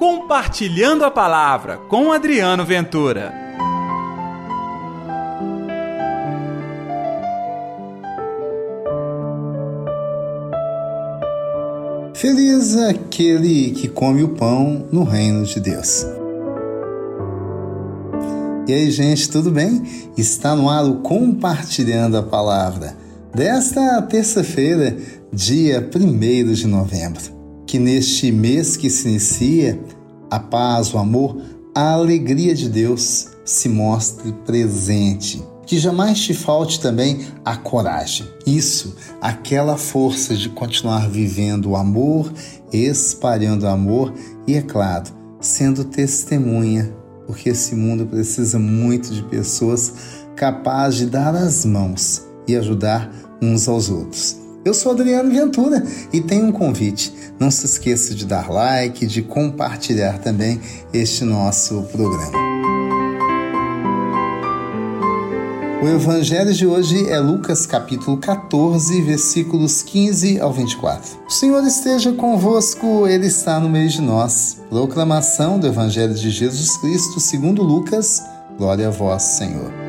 Compartilhando a Palavra com Adriano Ventura. Feliz aquele que come o pão no reino de Deus. E aí, gente, tudo bem? Está no ar o Compartilhando a Palavra desta terça-feira, dia 1 de novembro. Que neste mês que se inicia, a paz, o amor, a alegria de Deus se mostre presente. Que jamais te falte também a coragem. Isso, aquela força de continuar vivendo o amor, espalhando amor e, é claro, sendo testemunha porque esse mundo precisa muito de pessoas capazes de dar as mãos e ajudar uns aos outros. Eu sou Adriano Ventura e tenho um convite. Não se esqueça de dar like, de compartilhar também este nosso programa. O evangelho de hoje é Lucas capítulo 14, versículos 15 ao 24. O Senhor esteja convosco, ele está no meio de nós. Proclamação do evangelho de Jesus Cristo, segundo Lucas. Glória a vós, Senhor.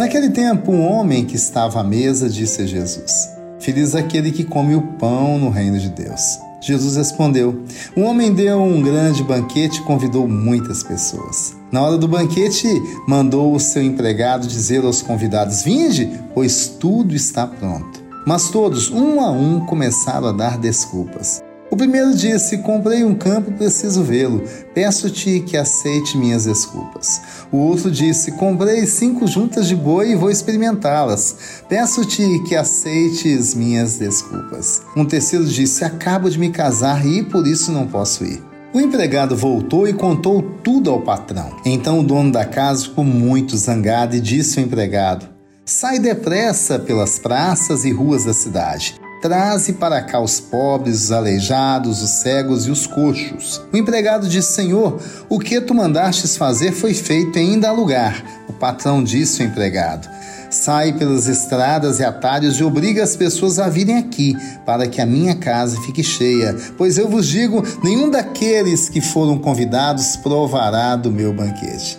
Naquele tempo, um homem que estava à mesa disse a Jesus: Feliz aquele que come o pão no reino de Deus. Jesus respondeu: Um homem deu um grande banquete e convidou muitas pessoas. Na hora do banquete, mandou o seu empregado dizer aos convidados: Vinde, pois tudo está pronto. Mas todos, um a um, começaram a dar desculpas. O primeiro disse: Comprei um campo preciso vê-lo. Peço-te que aceite minhas desculpas. O outro disse: Comprei cinco juntas de boi e vou experimentá-las. Peço-te que aceites minhas desculpas. Um terceiro disse: Acabo de me casar e por isso não posso ir. O empregado voltou e contou tudo ao patrão. Então o dono da casa ficou muito zangado e disse ao empregado: Sai depressa pelas praças e ruas da cidade. Traze para cá os pobres, os aleijados, os cegos e os coxos. O empregado disse: Senhor, o que tu mandastes fazer foi feito e ainda há lugar. O patrão disse ao empregado: Sai pelas estradas e atalhos e obriga as pessoas a virem aqui, para que a minha casa fique cheia. Pois eu vos digo: nenhum daqueles que foram convidados provará do meu banquete.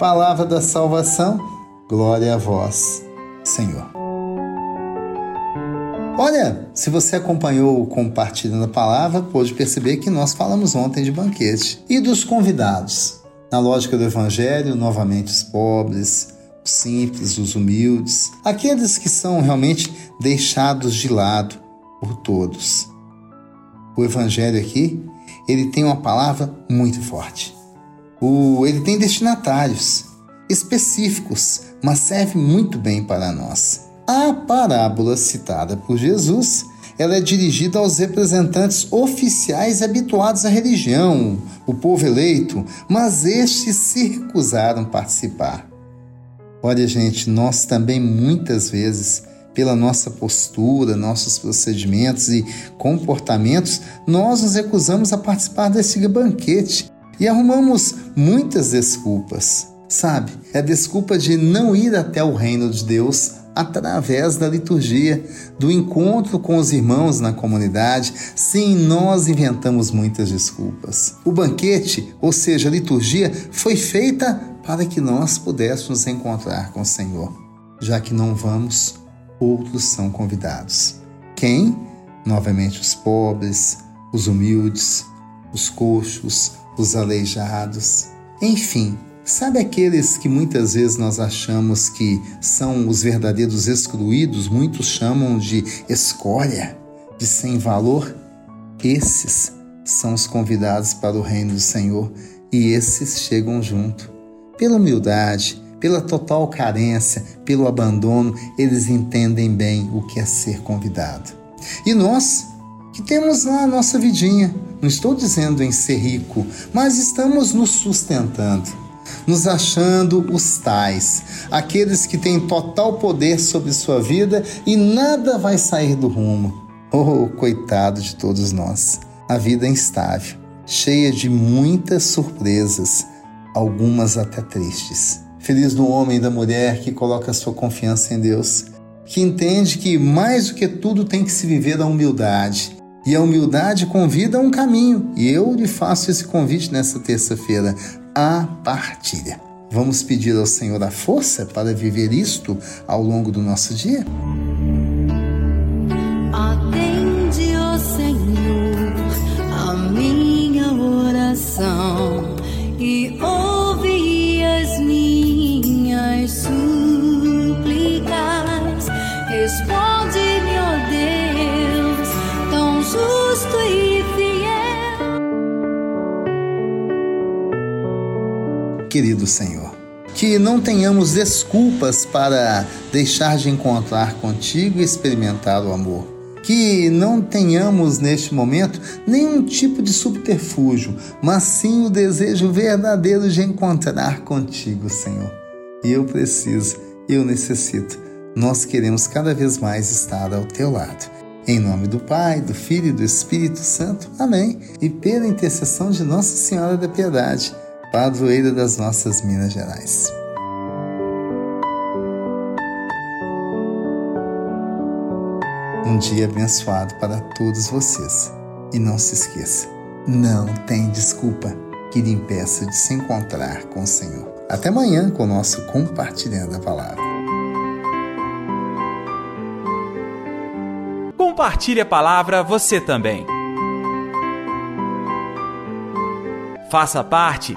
Palavra da salvação, glória a vós, Senhor. Olha, se você acompanhou o Compartilhando a Palavra, pôde perceber que nós falamos ontem de banquete e dos convidados. Na lógica do Evangelho, novamente os pobres, simples, os humildes, aqueles que são realmente deixados de lado por todos. O evangelho aqui, ele tem uma palavra muito forte. O, ele tem destinatários específicos, mas serve muito bem para nós. A parábola citada por Jesus, ela é dirigida aos representantes oficiais habituados à religião, o povo eleito, mas estes se recusaram participar. Olha, gente, nós também muitas vezes, pela nossa postura, nossos procedimentos e comportamentos, nós nos recusamos a participar desse banquete e arrumamos muitas desculpas. Sabe? É a desculpa de não ir até o reino de Deus através da liturgia, do encontro com os irmãos na comunidade. Sim, nós inventamos muitas desculpas. O banquete, ou seja, a liturgia, foi feita para que nós pudéssemos encontrar com o Senhor. Já que não vamos, outros são convidados. Quem? Novamente os pobres, os humildes, os coxos, os aleijados. Enfim, sabe aqueles que muitas vezes nós achamos que são os verdadeiros excluídos, muitos chamam de escolha, de sem valor? Esses são os convidados para o reino do Senhor e esses chegam junto pela humildade, pela total carência, pelo abandono, eles entendem bem o que é ser convidado. E nós, que temos lá a nossa vidinha, não estou dizendo em ser rico, mas estamos nos sustentando, nos achando os tais, aqueles que têm total poder sobre sua vida e nada vai sair do rumo. Oh, coitado de todos nós! A vida é instável, cheia de muitas surpresas algumas até tristes. Feliz do homem e da mulher que coloca sua confiança em Deus, que entende que mais do que tudo tem que se viver a humildade E a humildade convida a um caminho. E eu lhe faço esse convite nessa terça-feira: a partilha. Vamos pedir ao Senhor a força para viver isto ao longo do nosso dia? Querido Senhor, que não tenhamos desculpas para deixar de encontrar contigo e experimentar o amor. Que não tenhamos neste momento nenhum tipo de subterfúgio, mas sim o desejo verdadeiro de encontrar contigo, Senhor. E eu preciso, eu necessito. Nós queremos cada vez mais estar ao teu lado. Em nome do Pai, do Filho e do Espírito Santo. Amém. E pela intercessão de Nossa Senhora da Piedade padroeira das nossas Minas Gerais. Um dia abençoado para todos vocês. E não se esqueça, não tem desculpa que lhe impeça de se encontrar com o Senhor. Até amanhã com o nosso Compartilhando a Palavra. Compartilhe a palavra você também. Faça parte